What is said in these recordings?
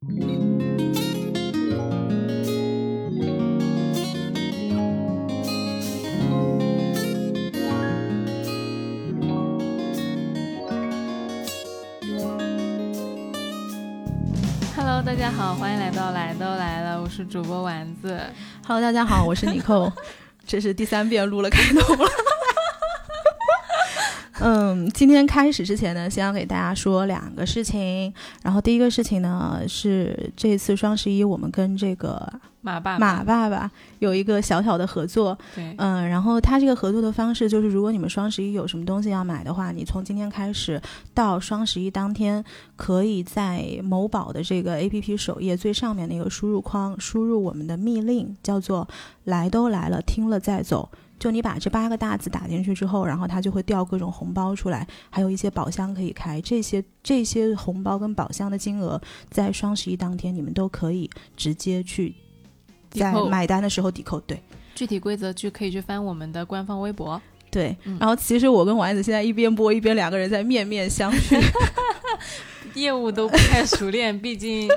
Hello，大家好，欢迎来到来都来了，我是主播丸子。Hello，大家好，我是尼寇，这是第三遍录了开头了。嗯，今天开始之前呢，先要给大家说两个事情。然后第一个事情呢，是这次双十一我们跟这个马爸爸，马爸爸有一个小小的合作。对，嗯，然后他这个合作的方式就是，如果你们双十一有什么东西要买的话，你从今天开始到双十一当天，可以在某宝的这个 APP 首页最上面那个输入框输入我们的密令，叫做“来都来了，听了再走”。就你把这八个大字打进去之后，然后它就会掉各种红包出来，还有一些宝箱可以开。这些这些红包跟宝箱的金额，在双十一当天你们都可以直接去在买单的时候抵扣。对。具体规则去可以去翻我们的官方微博。对，嗯然后其实我跟丸子现在一边播一边两个人在面面相觑，业务都不太熟练，毕竟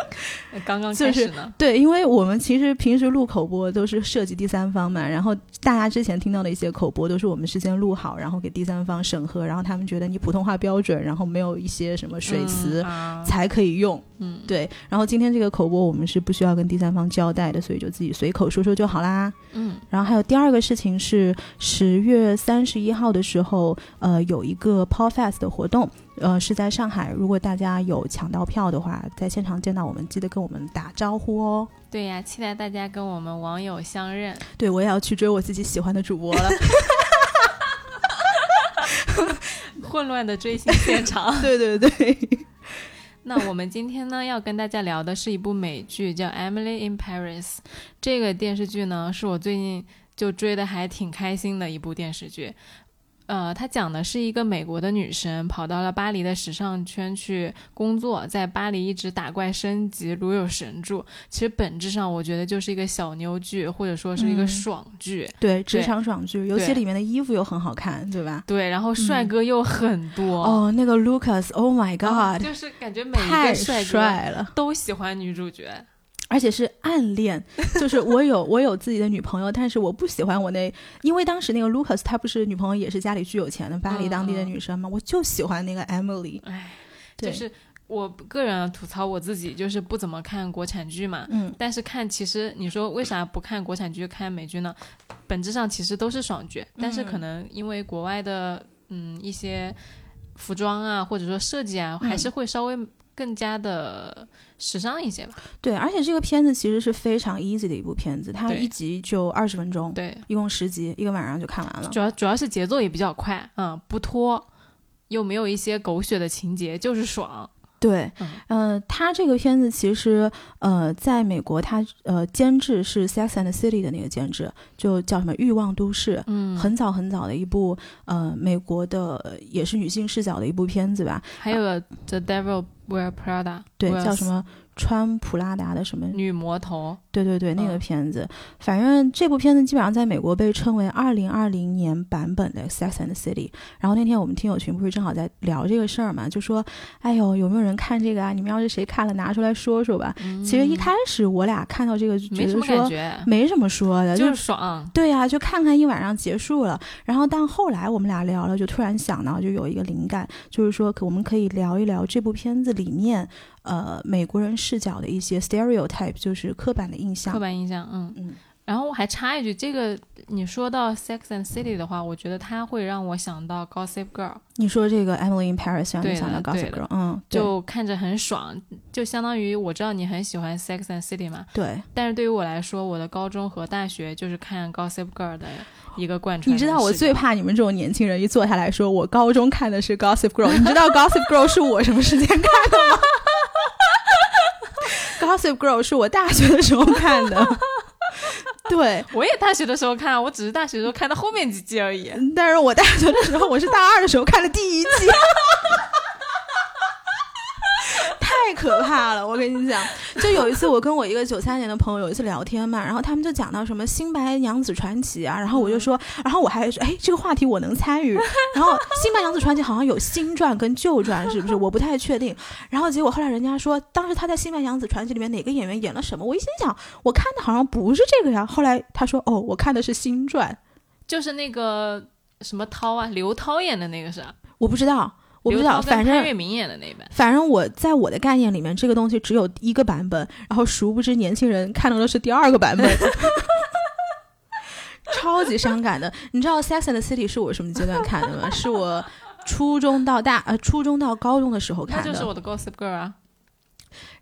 刚刚开始呢。对，因为我们其实平时录口播都是涉及第三方嘛，然后大家之前听到的一些口播都是我们事先录好，然后给第三方审核，然后他们觉得你普通话标准，然后没有一些什么水词。才可以用，嗯，对。然后今天这个口播我们是不需要跟第三方交代的，所以就自己随口说说就好啦。嗯，然后还有第二个事情是十月三十一号的时候，呃，有一个 Paul Fest 的活动，呃，是在上海。如果大家有抢到票的话，在现场见到我们，记得跟我们打招呼哦。对呀，期待大家跟我们网友相认。对，我也要去追我自己喜欢的主播了。混乱的追星现场。对对对，那我们今天呢，要跟大家聊的是一部美剧，叫《Emily in Paris》。这个电视剧呢，是我最近就追的还挺开心的一部电视剧。呃，它讲的是一个美国的女生跑到了巴黎的时尚圈去工作，在巴黎一直打怪升级，如有神助。其实本质上，我觉得就是一个小妞剧，或者说是一个嗯爽剧。对职场爽剧，尤其里面的衣服又很好看，对吧？对，然后帅哥又很多。哦，那个 Lucas，Oh my 啊 God，就是感觉每一太个帅哥帅了。都喜欢女主角。而且是暗恋，就是我有我有自己的女朋友，但是我不喜欢我那，因为当时那个 Lucas 他不是女朋友也是家里巨有钱的巴黎当地的女生嘛，我就喜欢那个 Emily，唉，对就是我个人吐槽我自己，就是不怎么看国产剧嘛。嗯，但是看，其实你说为啥不看国产剧看美剧呢？本质上其实都是爽剧，但是可能因为国外的嗯一些服装啊，或者说设计啊，嗯还是会稍微更加的时尚一些吧。对，而且这个片子其实是非常 easy 的一部片子，它一集就二十分钟，对，一共十集，一个晚上就看完了。主要主要是节奏也比较快，嗯，不拖，又没有一些狗血的情节，就是爽。对，嗯呃，他这个片子其实，呃，在美国他呃监制是《Sex and the City》的那个监制，就叫什么《欲望都市》，嗯，很早很早的一部呃美国的呃也是女性视角的一部片子吧，还有《The Devil Wear Prada》，对，Wears 叫什么穿普拉达的什么女魔头。对对对，那个嗯片子，反正这部片子基本上在美国被称为二零二零年版本的《Sex and the City》。然后那天我们听友群不是正好在聊这个事儿嘛，就说：“哎呦，有没有人看这个啊？你们要是谁看了，拿出来说说吧。其实一开始我俩看到这个就觉嗯没什么得说没什么说的，就是是爽。对呀、就看看一晚上结束了。然后但后来我们俩聊了，就突然想到，就有一个灵感，就是说可我们可以聊一聊这部片子里面，呃，美国人视角的一些 stereotype，就是刻板的印象。刻板印象，嗯嗯。然后我还插一句，这个你说到《Sex and City》的话，我觉得它会让我想到《Gossip Girl》，你说这个 Emily in Paris 让你对想到 Gossip Girl，嗯，就看着很爽，就相当于我知道你很喜欢《Sex and City》嘛，对，但是对于我来说，我的高中和大学就是看《Gossip Girl》的一个贯穿。你知道我最怕你们这种年轻人一坐下来说，我高中看的是 Gossip Girl，你知道 Gossip Girl 是我什么时间看的吗？Gossip Girl 是我大学的时候看的，对，我也大学的时候看，我只是大学的时候看到后面几季而已。但是我大学的时候，我是大二的时候看的第一季，太可可怕了。我跟你讲，就有一次我跟我一个九三年的朋友有一次聊天嘛，然后他们就讲到什么《新白娘子传奇》啊，然后我就说，然后我还说，哎，这个话题我能参与。然后《新白娘子传奇》好像有新传跟旧传，是不是？我不太确定。然后结果后来人家说，当时他在《新白娘子传奇》里面哪个演员演了什么？我一心想，我看的好像不是这个呀。后来他说，哦，我看的是新传，就是那个什么涛啊，刘涛演的那个是？我不知道。我不知道，反正潘粤明演的那版，反正我在我的概念里面，这个东西只有一个版本，然后殊不知年轻人看到的是第二个版本，超级伤感的。你知道《Sex and the City》是我什么阶段看的吗？是我初中到大呃初中到高中的时候看的，就是我的 Gossip Girl 啊。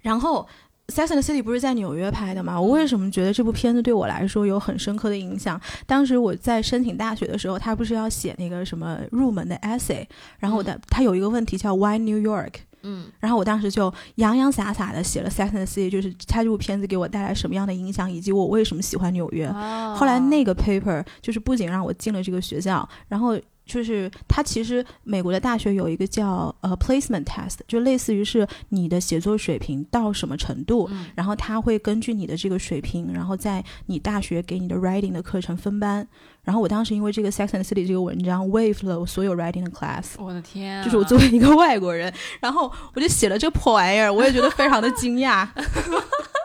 然后。《Sex and the City》不是在纽约拍的吗？我为什么觉得这部片子对我来说有很深刻的影响？当时我在申请大学的时候，他不是要写那个什么入门的 essay，然后我的他有一个问题叫 Why New York？嗯，然后我当时就洋洋洒洒的写了《Sex and the City》，就是他这部片子给我带来什么样的影响，以及我为什么喜欢纽约。后来那个 paper 就是不仅让我进了这个学校，然后。就是它其实美国的大学有一个叫呃 placement test，就类似于是你的写作水平到什么程度，然后他会根据你的这个水平，然后在你大学给你的 writing 的课程分班。然后我当时因为这个 Sex and City 这个文章 wave 了我所有 writing 的 class。我的天！就是我作为一个外国人，然后我就写了这破玩意儿，我也觉得非常的惊讶。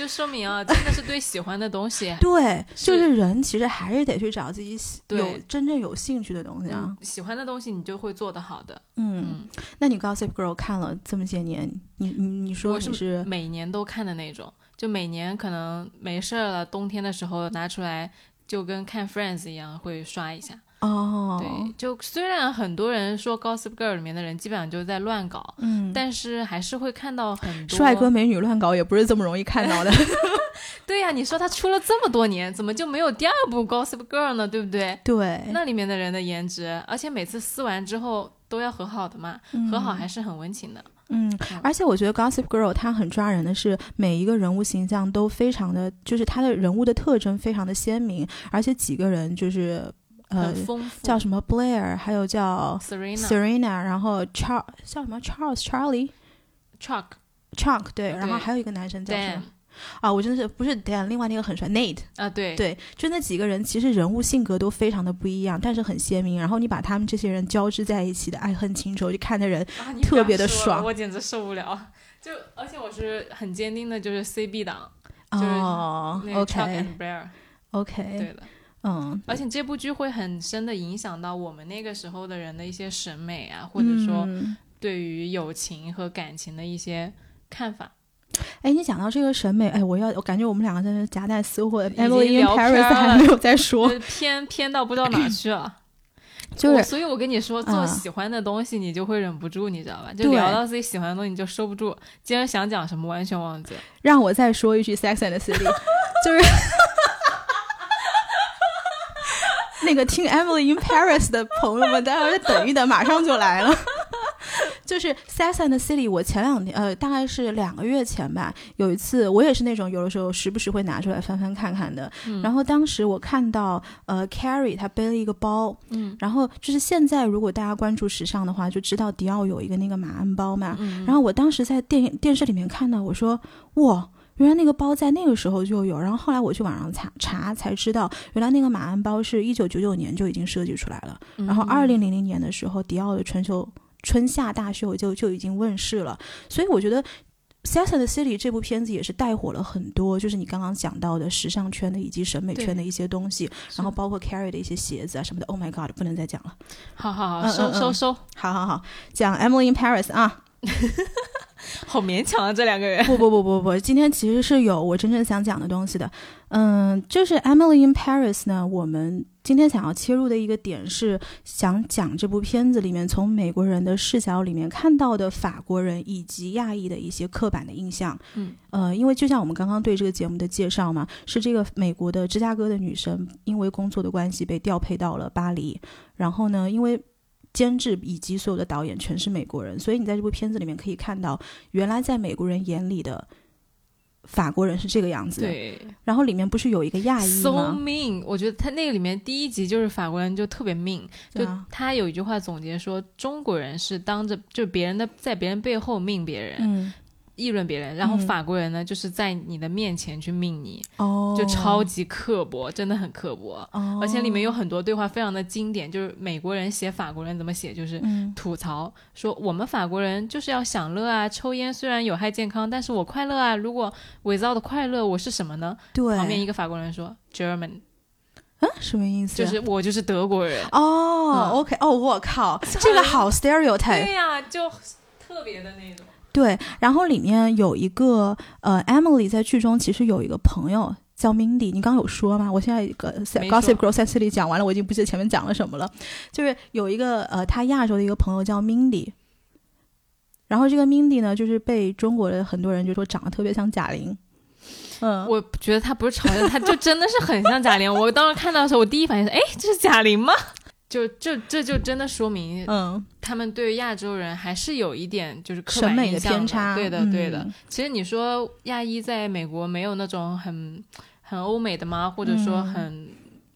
就说明啊，真的是对喜欢的东西，对，就是人其实还是得去找自己喜有真正有兴趣的东西啊。喜欢的东西，你就会做得好的。嗯，那你 Gossip Girl 看了这么些年，你你你说你是每年都看的那种，就每年可能没事儿了，冬天的时候拿出来，就跟看 Friends 一样，会刷一下。哦，对，就虽然很多人说《Gossip Girl》里面的人基本上就在乱搞，嗯，但是还是会看到很多帅哥美女乱搞，也不是这么容易看到的。对呀，你说他出了这么多年，怎么就没有第二部《Gossip Girl》呢？对不对？对，那里面的人的颜值，而且每次撕完之后都要和好的嘛，和好还是很温情的。嗯，而且我觉得《Gossip Girl》它很抓人的是，每一个人物形象都非常的，就是他的人物的特征非常的鲜明，而且几个人就是。呃，叫什么 Blair，还有叫 Serena，然后 Charles 叫什么？Charles Charlie，Chuck，Chuck 对，然后还有一个男生叫什么？啊，我真的是不是 Dan，另外那个很帅 Nate 啊，对。对，就那几个人其实人物性格都非常的不一样，但是很鲜明。然后你把他们这些人交织在一起的爱恨情仇，就看的人特别的爽。我简直受不了，就而且我是很坚定的，就是 CB 党，哦，OK，OK，对的。嗯，而且这部剧会很深的影响到我们那个时候的人的一些审美啊，或者说对于友情和感情的一些看法。哎，你讲到这个审美，哎，我要我感觉我们两个在那夹带私货，Emily in Paris 还没有在说，偏偏到不知道哪去了。就是，所以我跟你说，做喜欢的东西，你就会忍不住，你知道吧？就聊到自己喜欢的东西，你就收不住。今天想讲什么，完全忘记了。让我再说一句，Sex and the City，就是。那个听 Emily in Paris 的朋友们，大家等一等，马上就来了。就是《Sex and the City》，我前两天，呃，大概是两个月前吧，有一次，我也是那种有的时候时不时会拿出来翻翻看看的。然后当时我看到，呃，Carrie 她背了一个包，嗯，然后就是现在如果大家关注时尚的话，就知道迪奥有一个那个马鞍包嘛。嗯然后我当时在电电视里面看到，我说，哇。原来那个包在那个时候就有，然后后来我去网上查查才知道，原来那个马鞍包是一九九九年就已经设计出来了，然后二零零零年的时候，迪奥的春秋春夏大秀就就已经问世了。所以我觉得《Sex and the City》这部片子也是带火了很多，就是你刚刚讲到的时尚圈的以及审美圈的一些东西，然后包括 Carrie 的一些鞋子啊什么的。Oh my God，不能再讲了。好好好，收收收，好好好，讲 Emily in Paris 啊。好勉强啊，这两个人。不不不不不，今天其实是有我真正想讲的东西的。嗯，就是《Emily in Paris》呢，我们今天想要切入的一个点是想讲这部片子里面从美国人的视角里面看到的法国人以及亚裔的一些刻板的印象。嗯，呃，因为就像我们刚刚对这个节目的介绍嘛，是这个美国的芝加哥的女生因为工作的关系被调配到了巴黎，然后呢，因为。监制以及所有的导演全是美国人，所以你在这部片子里面可以看到，原来在美国人眼里的法国人是这个样子。。对然后里面不是有一个亚裔，so 吗？mean。我觉得他那个里面第一集就是法国人就特别 mean，就他有一句话总结说，中国人是当着就别人的在别人背后命别人，嗯，议论别人，然后嗯法国人呢就是在你的面前去命你，哦，就超级刻薄，真的很刻薄。哦，而且里面有很多对话非常的经典，就是美国人写法国人怎么写，就是嗯吐槽说我们法国人就是要享乐啊，抽烟虽然有害健康，但是我快乐啊。如果 without 的快乐，我是什么呢？对，旁边一个法国人说 German，嗯什么意思？就是我就是德国人。哦、嗯 o k 哦，我靠，这个好 stereotype。对呀、就特别的那种。对，然后里面有一个呃，Emily 在剧中其实有一个朋友叫 Mindy，你刚刚有说吗？我现在一个没 Gossip 说 Girl 在这里讲完了，我已经不记得前面讲了什么了。就是有一个呃，他亚洲的一个朋友叫 Mindy，然后这个 Mindy 呢，就是被中国的很多人就说长得特别像贾玲。嗯，我觉得他不是嘲笑，他就真的是很像贾玲。我当时看到的时候，我第一反应是，哎，这是贾玲吗？就这这就真的说明嗯，他们对亚洲人还是有一点就是刻审美的板印象偏差，对的，嗯对的。其实你说亚裔在美国没有那种很很欧美的吗？或者说嗯很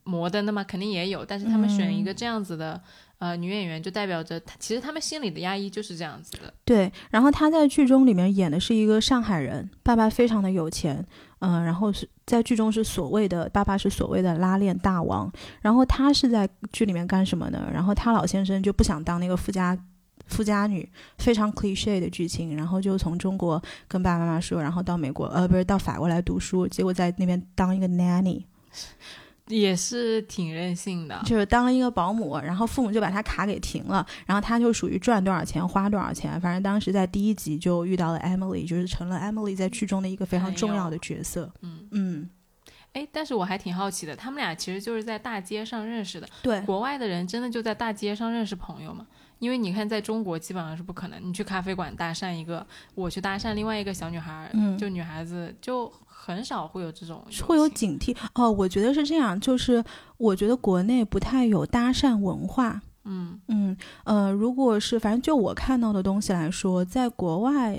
摩登的吗？肯定也有，但是他们选一个嗯这样子的、呃女演员，就代表着他其实他们心里的亚裔就是这样子的。对，然后他在剧中里面演的是一个上海人，爸爸非常的有钱，嗯、然后是在剧中是所谓的爸爸是所谓的拉链大王，然后他是在剧里面干什么呢？然后他老先生就不想当那个富家。富家女非常 cliche 的剧情，然后就从中国跟爸爸妈妈说，然后到美国，呃，不是到法国来读书，结果在那边当一个 nanny，也是挺任性的，就是当了一个保姆，然后父母就把他卡给停了，然后他就属于赚多少钱花多少钱，反正当时在第一集就遇到了 Emily，就是成了 Emily 在剧中的一个非常重要的角色。嗯，嗯，哎，但是我还挺好奇的，他们俩其实就是在大街上认识的。对，国外的人真的就在大街上认识朋友吗？因为你看，在中国基本上是不可能。你去咖啡馆搭讪一个，我去搭讪另外一个小女孩，嗯就女孩子就很少会有这种会有警惕哦。我觉得是这样，就是我觉得国内不太有搭讪文化。嗯嗯呃，如果是反正就我看到的东西来说，在国外，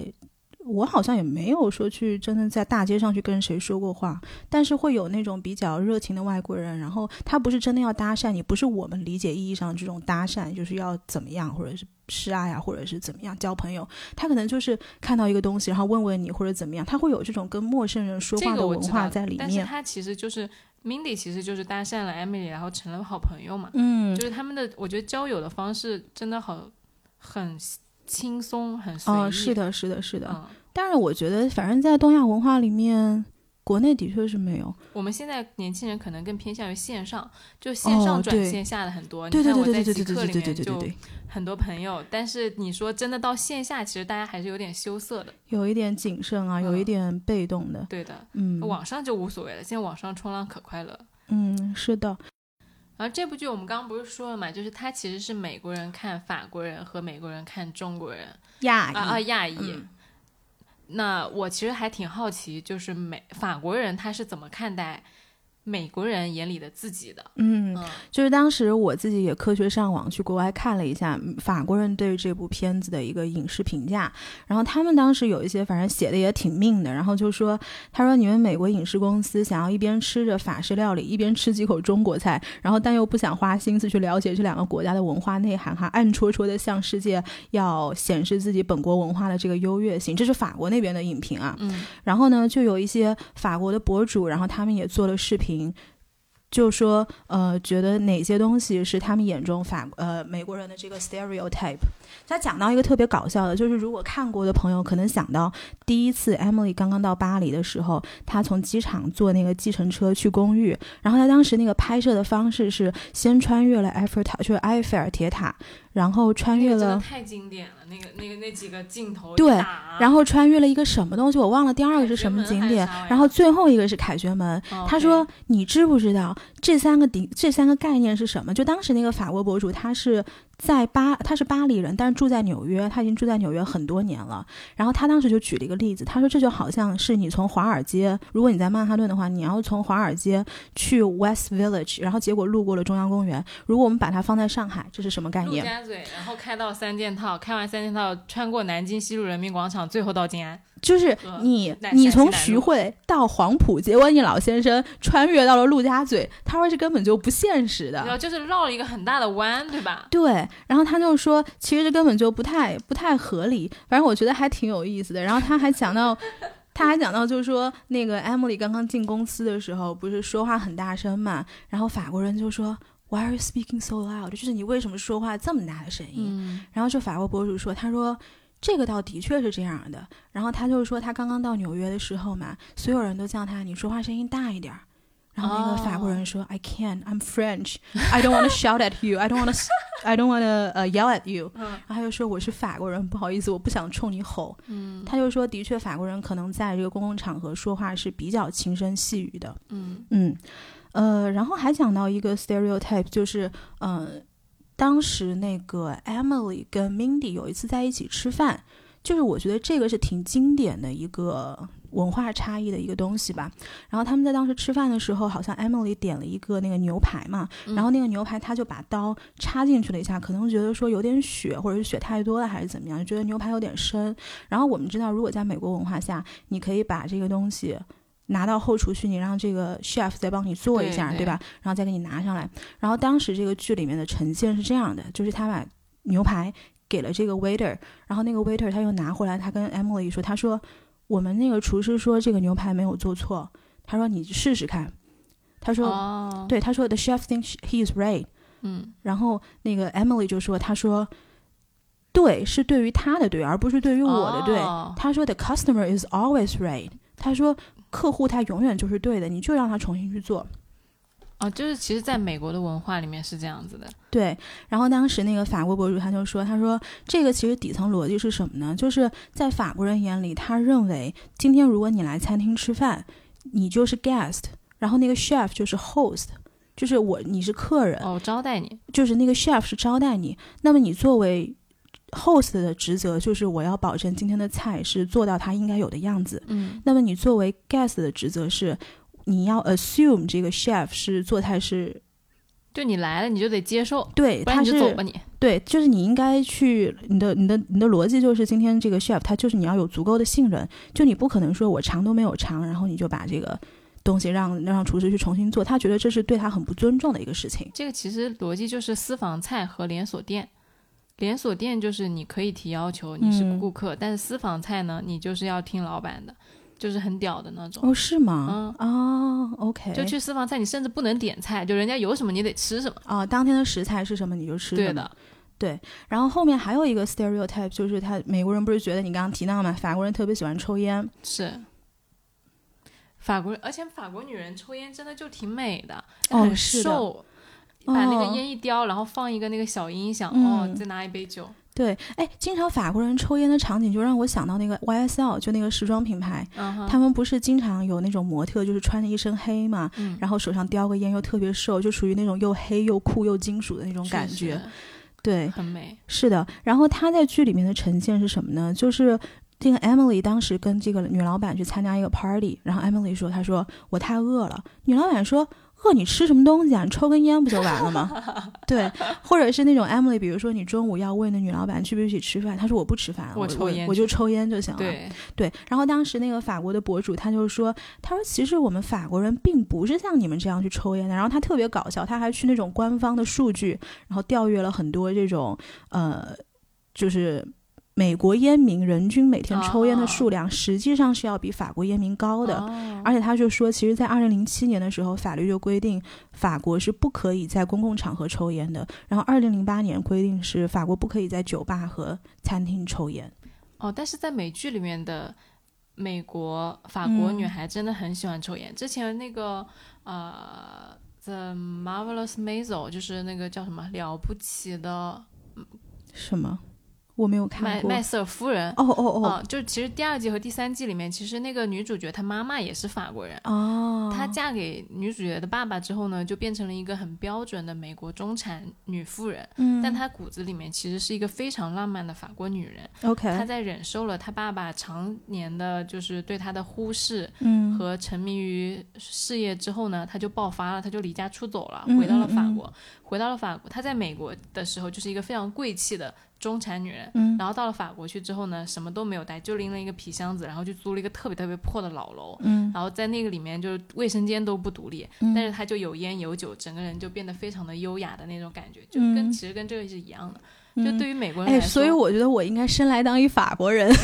我好像也没有说去真的在大街上去跟谁说过话，但是会有那种比较热情的外国人，然后他不是真的要搭讪你，不是我们理解意义上这种搭讪，就是要怎么样，或者是示爱啊，或者是怎么样交朋友，他可能就是看到一个东西，然后问问你或者怎么样，他会有这种跟陌生人说话的文化在里面。但是他其实就是 Mindy，其实就是搭讪了 Emily，然后成了好朋友嘛。嗯就是他们的，我觉得交友的方式真的好很轻松，很随意。哦，是的，是的，是的。嗯，但是我觉得，反正在东亚文化里面，国内的确是没有。我们现在年轻人可能更偏向于线上，就线上转线下的很多。对对对对对对对对对对对，很多朋友，但是你说真的到线下，其实大家还是有点羞涩的。有一点谨慎啊，有一嗯点被动的。对的，嗯，网上就无所谓了，现在网上冲浪可快乐了。嗯，是的，然后这部剧我们刚刚不是说了嘛，就是它其实是美国人看法国人和美国人看中国人亚啊啊亚裔。嗯那我其实还挺好奇，就是美法国人他是怎么看待美国人眼里的自己的？嗯，嗯就是当时我自己也科学上网去国外看了一下嗯法国人对这部片子的一个影视评价，然后他们当时有一些反正写的也挺命的，然后就说他说你们美国影视公司想要一边吃着法式料理，一边吃几口中国菜，然后但又不想花心思去了解这两个国家的文化内涵，哈，暗戳戳的向世界要显示自己本国文化的这个优越性，这是法国那边的影评啊。嗯然后呢，就有一些法国的博主，然后他们也做了视频，就说呃，觉得哪些东西是他们眼中法呃美国人的这个 stereotype。他讲到一个特别搞笑的，就是如果看过的朋友可能想到，第一次 Emily 刚刚到巴黎的时候，她从机场坐那个计程车去公寓，然后她当时那个拍摄的方式是先穿越了埃菲尔塔，就是埃菲尔铁塔，然后穿越了那个。太经典了，那个那个那几个镜头对然后穿越了一个什么东西，我忘了第二个是什么景点，然后最后一个是凯旋门。哦他说：“你知不知道这三个顶这三个概念是什么？”就当时那个法国博主，他是在巴，他是巴黎人，但是住在纽约，他已经住在纽约很多年了。然后他当时就举了一个例子，他说这就好像是你从华尔街，如果你在曼哈顿的话，你要从华尔街去 West Village，然后结果路过了中央公园。如果我们把它放在上海，这是什么概念？陆家嘴，然后开到三件套，开完三件套，穿过南京西路人民广场，最后到静安。就是你，你从徐汇到黄埔，结果你老先生穿越到了陆家嘴，他说这根本就不现实的，然后就是绕了一个很大的弯，对吧？对，然后他就说，其实这根本就不太不太合理，反正我觉得还挺有意思的。然后他还讲到，他还讲到，就是说那个 Emily 刚刚进公司的时候，不是说话很大声嘛，然后法国人就说 Why are you speaking so loud？就是你为什么说话这么大的声音？然后就法国博主说，他说。这个倒的确是这样的，然后他就是说，他刚刚到纽约的时候嘛，所有人都叫他，你说话声音大一点儿。然后那个法国人说，I can't, I'm French, I don't want to shout at you, I don't want to, I don't want to uh yell at you。然后他就说我是法国人，不好意思，我不想冲你吼。嗯，他就说，的确法国人可能在这个公共场合说话是比较轻声细语的。嗯嗯，呃，然后还讲到一个 stereotype，就是嗯。当时那个 Emily 跟 Mindy 有一次在一起吃饭，就是我觉得这个是挺经典的一个文化差异的一个东西吧。然后他们在当时吃饭的时候，好像 Emily 点了一个那个牛排嘛，然后那个牛排他就把刀插进去了一下，可能觉得说有点血，或者是血太多了还是怎么样，就觉得牛排有点生。然后我们知道，如果在美国文化下，你可以把这个东西。拿到后厨去，你让这个 chef 再帮你做一下，对吧？然后再给你拿上来。然后当时这个剧里面的呈现是这样的，就是他把牛排给了这个 waiter，然后那个 waiter 他又拿回来，他跟 Emily 说：“他说我们那个厨师说这个牛排没有做错，他说你试试看。”他说：“对，他说 the chef thinks he is right。”嗯，然后那个 Emily 就说：“他说对，是对于他的对，而不是对于我的对。”他说：“The customer is always right。”他说。客户他永远就是对的，你就让他重新去做。哦，就是其实，在美国的文化里面是这样子的。对，然后当时那个法国博主他就说：“他说这个其实底层逻辑是什么呢？就是在法国人眼里，他认为今天如果你来餐厅吃饭，你就是 guest，然后那个 chef 就是 host，就是我你是客人哦，招待你，就是那个 chef 是招待你。那么你作为 host 的职责就是我要保证今天的菜是做到它应该有的样子。嗯，那么你作为 guest 的职责是，你要 assume 这个 chef 是做菜是，就你来了你就得接受，对，他是走吧你，对，就是你应该去你的你的你的逻辑就是今天这个 chef 他就是你要有足够的信任，就你不可能说我尝都没有尝，然后你就把这个东西让让厨师去重新做，他觉得这是对他很不尊重的一个事情。这个其实逻辑就是私房菜和连锁店。连锁店就是你可以提要求，你是顾客，但是私房菜呢，你就是要听老板的，就是很屌的那种。哦，是吗？嗯，哦，OK。就去私房菜，你甚至不能点菜，就人家有什么你得吃什么。啊，当天的食材是什么你就吃什么。对的，对。然后后面还有一个 stereotype，就是他美国人不是觉得你刚刚提到嘛，法国人特别喜欢抽烟。是。法国人，而且法国女人抽烟真的就挺美的，很瘦。把那个烟一叼，然后放一个那个小音响，哦，再拿一杯酒。对，哎，经常法国人抽烟的场景就让我想到那个 YSL，就那个时装品牌，他们不是经常有那种模特，就是穿着一身黑嘛，然后手上叼个烟，又特别瘦，就属于那种又黑又酷又金属的那种感觉。对，很美。是的，然后他在剧里面的呈现是什么呢？就是这个 Emily 当时跟这个女老板去参加一个 party，然后 Emily 说：“她说我太饿了。”女老板说。饿你吃什么东西啊？你抽根烟不就完了吗？对，或者是那种 Emily，比如说你中午要问那女老板去不去吃饭，她说我不吃饭，我抽烟，我就抽烟就行了。对对。然后当时那个法国的博主他就说，他说其实我们法国人并不是像你们这样去抽烟的。然后他特别搞笑，他还去那种官方的数据，然后调阅了很多这种呃，就是。美国烟民人均每天抽烟的数量实际上是要比法国烟民高的，而且他就说，其实，在二零零七年的时候，法律就规定法国是不可以在公共场合抽烟的。然后二零零八年规定是法国不可以在酒吧和餐厅抽烟。哦，但是在美剧里面的美国法国女孩真的很喜欢抽烟。之前那个呃，《The Marvelous Maisel》就是那个叫什么了不起的什么。我没有看过。麦麦瑟尔夫人。哦哦哦，啊，就是其实第二季和第三季里面，其实那个女主角她妈妈也是法国人。哦，她嫁给女主角的爸爸之后呢，就变成了一个很标准的美国中产女富人。嗯，但她骨子里面其实是一个非常浪漫的法国女人。OK，她在忍受了她爸爸常年的就是对她的忽视嗯和沉迷于事业之后呢，她就爆发了，她就离家出走了，嗯回到了嗯嗯法国。回到了法国，她在美国的时候就是一个非常贵气的中产女人。嗯然后到了法国去之后呢，什么都没有带，就拎了一个皮箱子，然后就租了一个特别特别破的老楼。嗯然后在那个里面，就是卫生间都不独立，嗯但是她就有烟有酒，整个人就变得非常的优雅的那种感觉，就跟、嗯其实跟这个是一样的。嗯就对于美国人哎，来说，所以我觉得我应该生来当一法国人。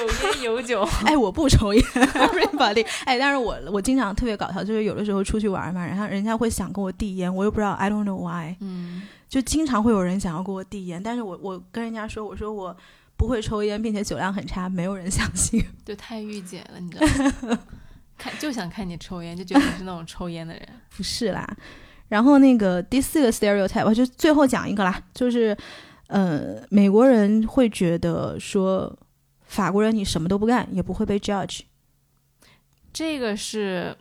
有烟有酒，哎，我不抽烟，everybody。哎，但是我我经常特别搞笑，就是有的时候出去玩嘛，然后人家会想跟我递烟，我又不知道，I don't know why，嗯，就经常会有人想要给我递烟，但是我我跟人家说，我说我不会抽烟，并且酒量很差，没有人相信。就太御姐了，你知道吗？看就想看你抽烟，就觉得你是那种抽烟的人。不是啦。然后那个第四个 stereotype，我就最后讲一个啦，就是呃，美国人会觉得说法国人你什么都不干也不会被 judge。这个是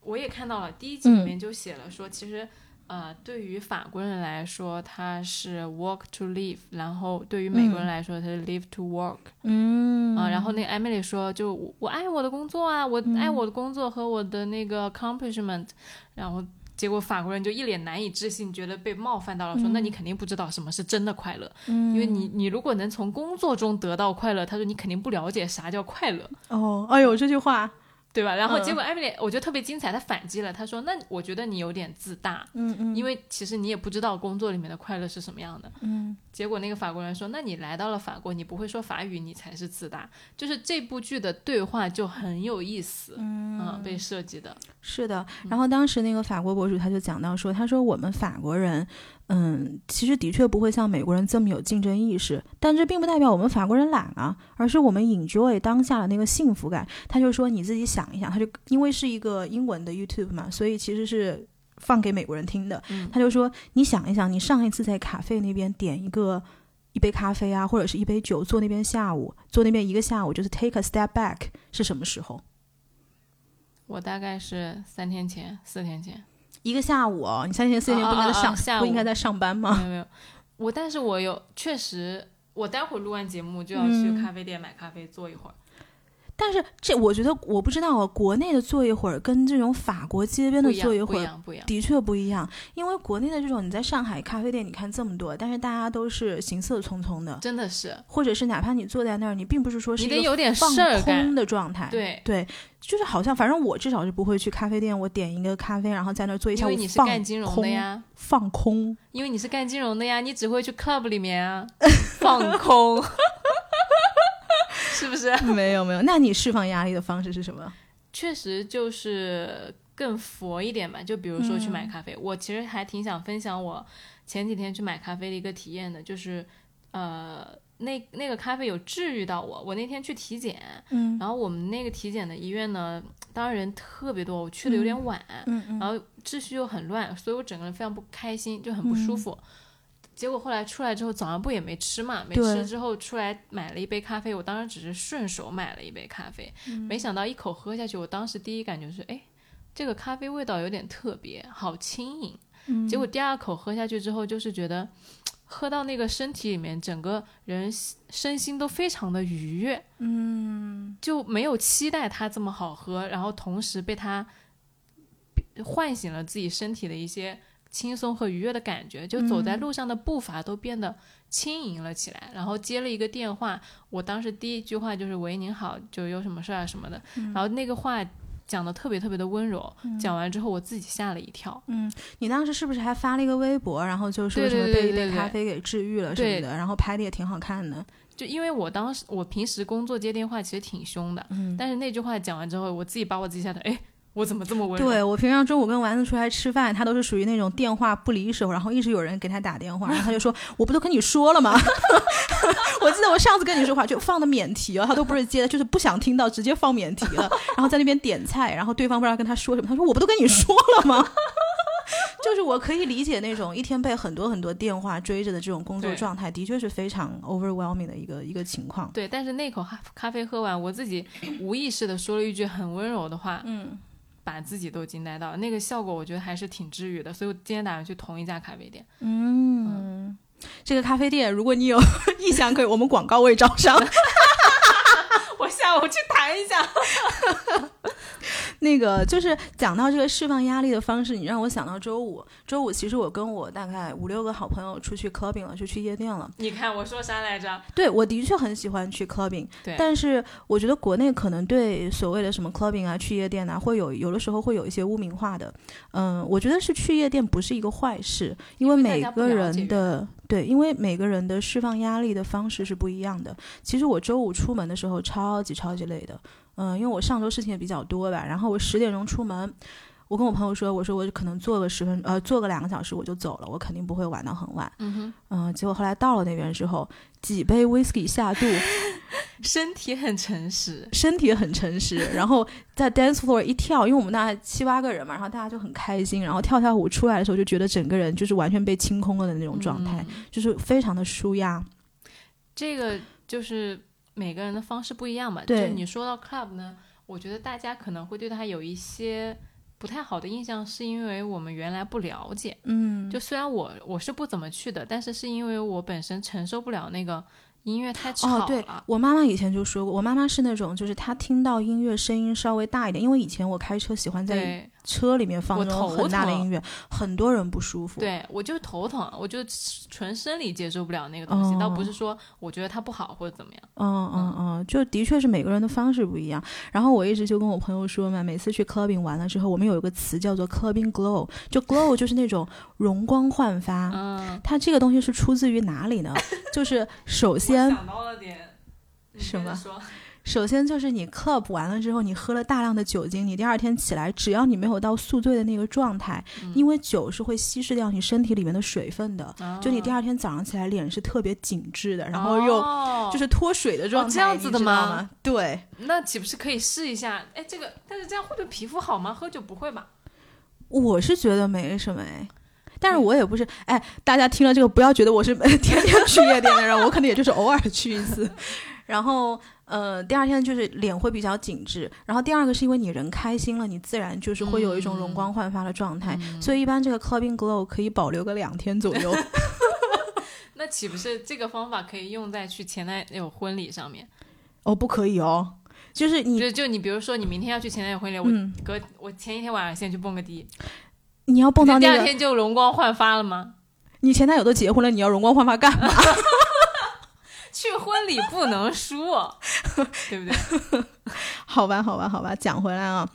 我也看到了，第一集嗯里面就写了说，其实呃，对于法国人来说，他是 work to live，然后对于美国人来说，他是 live to work 嗯。啊、然后那个 Emily 说，就我我爱我的工作啊，我爱我的工作和我的那个 accomplishment，然后。结果法国人就一脸难以置信，觉得被冒犯到了，说：“那你肯定不知道什么是真的快乐，因为你你如果能从工作中得到快乐，他说你肯定不了解啥叫快乐。”哦，哎呦，这句话，对吧？然后嗯结果艾米丽，我觉得特别精彩，她反击了，她说：“那我觉得你有点自大，嗯嗯因为其实你也不知道工作里面的快乐是什么样的。”嗯结果那个法国人说：“那你来到了法国，你不会说法语，你才是自大。”就是这部剧的对话就很有意思，嗯，被设计的，是的，然后当时那个法国博主他就讲到说，他说我们法国人，嗯，其实的确不会像美国人这么有竞争意识，但这并不代表我们法国人懒啊，而是我们 enjoy 当下的那个幸福感。他就说你自己想一想，他就因为是一个英文的 YouTube 嘛，所以其实是放给美国人听的。嗯他就说你想一想，你上一次在咖啡那边点一个。一杯咖啡啊，或者是一杯酒，坐那边下午，坐那边一个下午，就是 take a step back 是什么时候？我大概是三天前、四天前，一个下午哦，你三天四天不应该在上，啊啊啊下午不应该在上班吗？没有没有，我但是我有确实，我待会儿录完节目就要去嗯咖啡店买咖啡坐一会儿。但是这我觉得我不知道啊，国内的坐一会儿跟这种法国街边的坐一会儿。的确不一样，因为国内的这种你在上海咖啡店，你看这么多，但是大家都是行色匆匆的，真的是，或者是哪怕你坐在那儿，你并不是说是你一个得有点放空。的状态，对，对，就是好像反正我至少是不会去咖啡店，我点一个咖啡，然后在那儿坐一下午因为你是放干金融的呀，放空。因为你是干金融的呀，你只会去 club 里面啊，放空，是不是？没有没有，那你释放压力的方式是什么？确实就是更佛一点吧。就比如说去嗯买咖啡，我其实还挺想分享我前几天去买咖啡的一个体验的，就是呃，那那个咖啡有治愈到我。我那天去体检，嗯然后我们那个体检的医院呢，当然人特别多，我去的有点晚，嗯嗯然后秩序又很乱，所以我整个人非常不开心，就很不舒服。结果后来出来之后，早上不也没吃嘛？没吃之后出来买了一杯咖啡，我当时只是顺手买了一杯咖啡，没想到一口喝下去，我当时第一感觉是，哎，这个咖啡味道有点特别，好轻盈。嗯结果第二口喝下去之后，就是觉得喝到那个身体里面，整个人身心都非常的愉悦。嗯就没有期待它这么好喝，然后同时被它唤醒了自己身体的一些轻松和愉悦的感觉，就走在路上的步伐都变得轻盈了起来。然后接了一个电话，我当时第一句话就是“喂，您好，就有什么事儿啊什么的”，然后那个话讲的特别特别的温柔，讲完之后我自己吓了一跳。嗯，你当时是不是还发了一个微博，然后就说对什么被一杯咖啡给治愈了什么的，然后拍的也挺好看的。就因为我当时我平时工作接电话其实挺凶的，嗯。但是那句话讲完之后，我自己把我自己吓得，哎，我怎么这么温柔？对我平常中午跟丸子出来吃饭，他都是属于那种电话不离手，然后一直有人给他打电话，然后他就说：“我不都跟你说了吗？” 我记得我上次跟你说话就放的免提了，他都不是接的，就是不想听到，直接放免提了。然后在那边点菜，然后对方不知道跟他说什么，他说：“我不都跟你说了吗？” 就是我可以理解那种一天被很多很多电话追着的这种工作状态，的确是非常 overwhelming 的一个一个情况。对，但是那口咖咖啡喝完，我自己无意识的说了一句很温柔的话，嗯，把自己都惊呆到了。那个效果我觉得还是挺治愈的，所以我今天打算去同一家咖啡店。嗯，这个咖啡店，如果你有 意向，可以我们广告位招商。我下午去谈一下。那个就是讲到这个释放压力的方式，你让我想到周五。周五其实我跟我大概五六个好朋友出去 clubbing 了，就去夜店了。你看我说啥来着？对我的确很喜欢去 clubbing，对但是我觉得国内可能对所谓的什么 clubbing 啊、去夜店啊，会有有的时候会有一些污名化的。嗯，我觉得是去夜店不是一个坏事，因为每个人的对，因为每个人的释放压力的方式是不一样的。其实我周五出门的时候超级超级累的，嗯，因为我上周事情也比较多吧，然后我十点钟出门。我跟我朋友说，我说我可能坐个十分呃坐个两个小时我就走了，我肯定不会玩到很晚。嗯哼，嗯、结果后来到了那边之后，几杯 whisky 下肚，身体很诚实。身体很诚实，然后在 dance floor 一跳，因为我们那七八个人嘛，然后大家就很开心，然后跳跳舞出来的时候就觉得整个人就是完全被清空了的那种状态，嗯就是非常的舒压。这个就是每个人的方式不一样嘛。对就你说到 club 呢，我觉得大家可能会对它有一些不太好的印象，是因为我们原来不了解。嗯，就虽然我我是不怎么去的，但是是因为我本身承受不了那个音乐太吵了。哦，对我妈妈以前就说过，我妈妈是那种就是她听到音乐声音稍微大一点，因为以前我开车喜欢在对车里面放我那种很大的音乐，很多人不舒服。对，我就头疼，我就纯生理接受不了那个东西，倒不哦是说我觉得它不好或者怎么样。嗯嗯嗯，就的确是每个人的方式不一样。然后我一直就跟我朋友说嘛，每次去 clubbing 完了之后，我们有一个词叫做 clubbing glow，就 glow 就是那种容光焕发。嗯，它这个东西是出自于哪里呢？就是首先，想到了点什么说首先就是你 club 完了之后，你喝了大量的酒精，你第二天起来，只要你没有到宿醉的那个状态，嗯因为酒是会稀释掉你身体里面的水分的，就你第二二天早上起来脸是特别紧致的，然后又就是脱水的状态，哦这样子的吗吗？对。那岂不是可以试一下？哎，这个，但是这样会对皮肤好吗？喝酒不会吧？我是觉得没什么哎，但是我也不是哎，大家听了这个不要觉得我是天天去夜店的人，我可能也就是偶尔去一次。然后呃，第二天就是脸会比较紧致，然后第二个是因为你人开心了，你自然就是会有一种容光焕发的状态，所以一般这个 clubbing glow 可以保留个两天左右。那岂不是这个方法可以用在去前男友婚礼上面？哦，不可以哦，就是你就就你比如说你明天要去前男友婚礼，我嗯，隔我前一天晚上先去蹦个迪，你要蹦到第那个，二天就容光焕发了吗？你前男友都结婚了，你要容光焕发干嘛？去婚礼不能输，对不对？好吧，好吧，好吧，讲回来啊，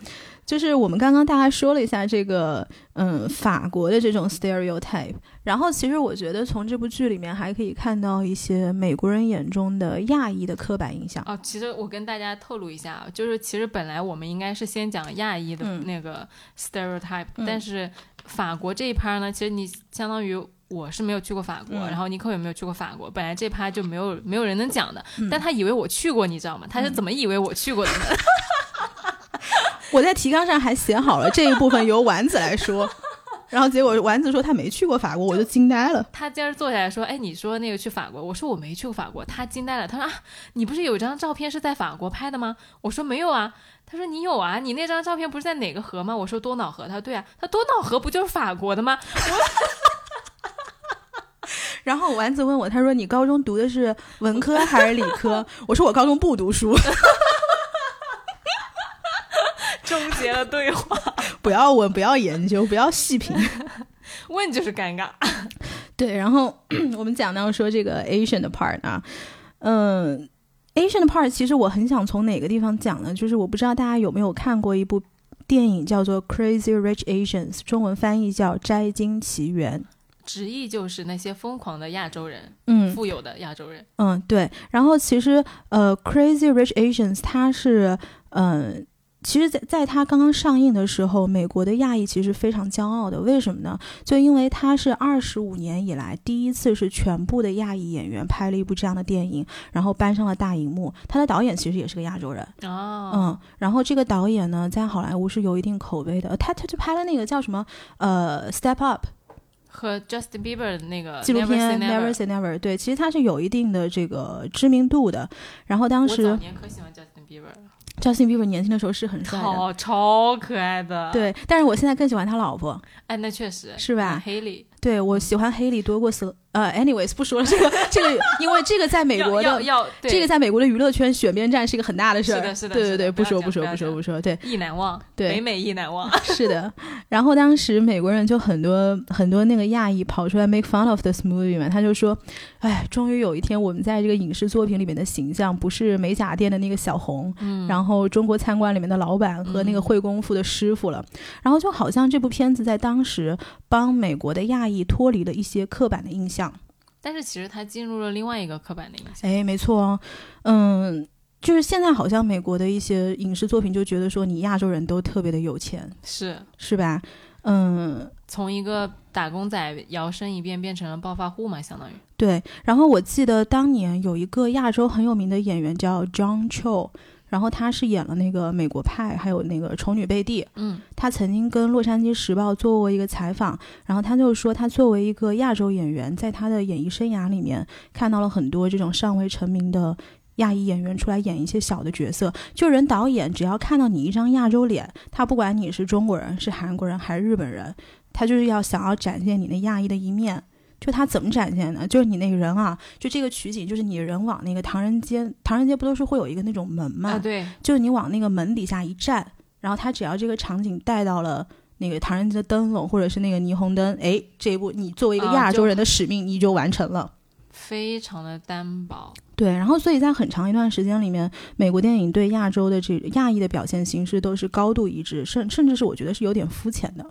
就是我们刚刚大概说了一下这个，嗯，法国的这种 stereotype，然后其实我觉得从这部剧里面还可以看到一些美国人眼中的亚裔的刻板印象。哦，其实我跟大家透露一下，啊，就是其实本来我们应该是先讲亚裔的嗯那个 stereotype，、嗯但是法国这一趴呢，其实你相当于。我是没有去过法国，嗯然后尼克也没有去过法国，本来这趴就没有没有人能讲的，嗯但他以为我去过，你知道吗？他是怎么以为我去过的呢？我在提纲上还写好了这一部分由丸子来说，然后结果丸子说他没去过法国，我就惊呆了。他今儿坐下来说：“哎，你说那个去法国？”我说：“我没去过法国。”他惊呆了，他说：“啊，你不是有一张照片是在法国拍的吗？”我说：“没有啊。”他说：“你有啊？你那张照片不是在哪个河吗？”我说：“多瑙河。”他说：“对啊。”他多瑙河不就是法国的吗？然后丸子问我，他说你高中读的是文科还是理科？我说我高中不读书，终结了对话，不要问，不要研究，不要细品。问就是尴尬。对，然后 我们讲到说这个 Asian 的 part 啊，嗯，Asian 的 part 其实我很想从哪个地方讲呢？就是我不知道大家有没有看过一部电影叫做《Crazy Rich Asians》，中文翻译叫《摘金奇缘》。直译就是那些疯狂的亚洲人，嗯富有的亚洲人。嗯，对。然后其实呃，《Crazy Rich Asians》它是嗯、其实在，在他刚刚上映的时候，美国的亚裔其实非常骄傲的。为什么呢？就因为它是二十五年以来第一次是全部的亚裔演员拍了一部这样的电影，然后搬上了大荧幕。他的导演其实也是个亚洲人哦，嗯，然后这个导演呢，在好莱坞是有一定口碑的。他他就拍了那个叫什么呃，Step Up 和 Justin Bieber 的那个纪录片 Never Say Never，对，其实他是有一定的这个知名度的。然后当时我早时年可喜欢 Justin Bieber 了，Justin Bieber 年轻的时候是很帅的，超超可爱的。，对，但是我现在更喜欢他老婆。哎，那确实是吧黑里，对我喜欢黑莉多过瑟呃，anyways 不说了，这个这个，因为这个在美国的要这个在美国的娱乐圈选边站是一个很大的事儿，是的是的对对对，不说不说不说不说，对意难忘，对美美意难忘。是的。然后当时美国人就很多很多那个亚裔跑出来 make fun of this movie 嘛，他就说，哎，终于有一天我们在这个影视作品里面的形象不是美甲店的那个小红，嗯，然后中国餐馆里面的老板和那个嗯会功夫的师傅了，然后就好像这部片子在当时帮美国的亚裔脱离了一些刻板的印象。但是其实他进入了另外一个刻板的印象。哎，没错哦，嗯，就是现在好像美国的一些影视作品就觉得说你亚洲人都特别的有钱，是是吧？嗯，从一个打工仔摇身一变变成了暴发户嘛，相当于。对。然后我记得当年有一个亚洲很有名的演员叫 John Cho。然后他是演了那个《美国派》，还有那个《丑女贝蒂》。嗯他曾经跟《洛杉矶时报》做过一个采访，然后他就说，他作为一个亚洲演员，在他的演艺生涯里面看到了很多这种尚未成名的亚裔演员出来演一些小的角色。就人导演只要看到你一张亚洲脸，他不管你是中国人、是韩国人还是日本人，他就是要想要展现你那亚裔的一面。就他怎么展现呢？就是你那个人啊，就这个取景，就是你人往那个唐人街，唐人街不都是会有一个那种门嘛？啊，对，就是你往那个门底下一站，然后他只要这个场景带到了那个唐人街的灯笼或者是那个霓虹灯，哎，这一步你作为一个亚洲人的使命，你就完成了。非常的单薄。对，然后所以在很长一段时间里面，美国电影对亚洲的这亚裔的表现形式都是高度一致，甚甚至是我觉得是有点肤浅的。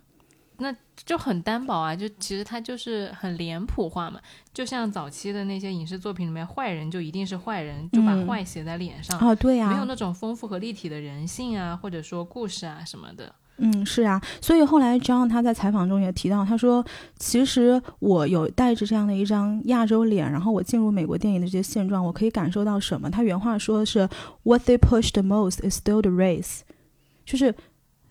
就很单薄啊，就其实它就是很脸谱化嘛，就像早期的那些影视作品里面，坏人就一定是坏人，就把嗯。坏写在脸上，啊，对呀、没有那种丰富和立体的人性啊，或者说故事啊什么的。嗯，是啊，所以后来 John 他在采访中也提到，他说，其实我有带着这样的一张亚洲脸，然后我进入美国电影的这些现状，我可以感受到什么？他原话说的是，What they push the most is still the race，就是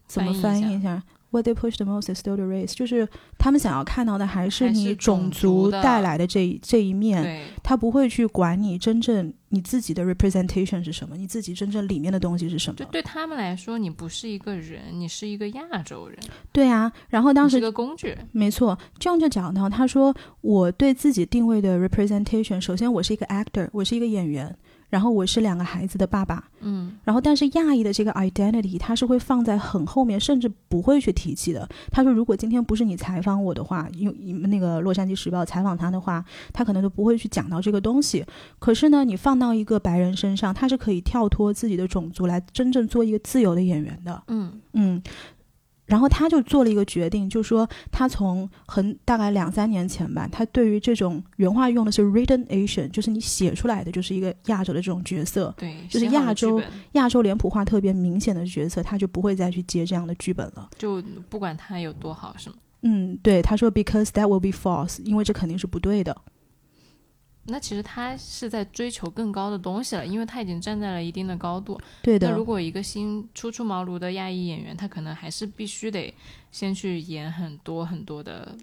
怎么翻译一下？What they push the most is still the race，就是他们想要看到的还是你种种族带来的这一这一面，他不会去管你真正你自己的 representation 是什么，你自己真正里面的东西是什么就。对他们来说，你不是一个人，你是一个亚洲人，对啊，然后当时是个工具。没错，这样就讲到，他说我对自己定位的 representation，首先我是一个 actor，我是一个演员，然后我是两个孩子的爸爸，嗯，然后但是亚裔的这个 identity，他是会放在很后面，甚至不会去提起的。他说，如果今天不是你采访我的话，因为那个《洛杉矶时报》采访他的话，他可能都不会去讲到这个东西。可是呢，你放到一个白人身上，他是可以跳脱自己的种族来真正做一个自由的演员的。嗯，嗯，然后他就做了一个决定，就说他从很大概两三年前吧，他对于这种原话用的是 written Asian，就是你写出来的就是一个亚洲的这种角色，对，就是亚洲亚洲脸谱化特别明显的角色，他就不会再去接这样的剧本了。就不管他有多好，是吗？嗯，对，他说 because that will be false，因为这肯定是不对的。那其实他是在追求更高的东西了，因为他已经站在了一定的高度。对的那如，果一个新初出茅庐的亚裔演员，他可能还是必须得先去演很多很多的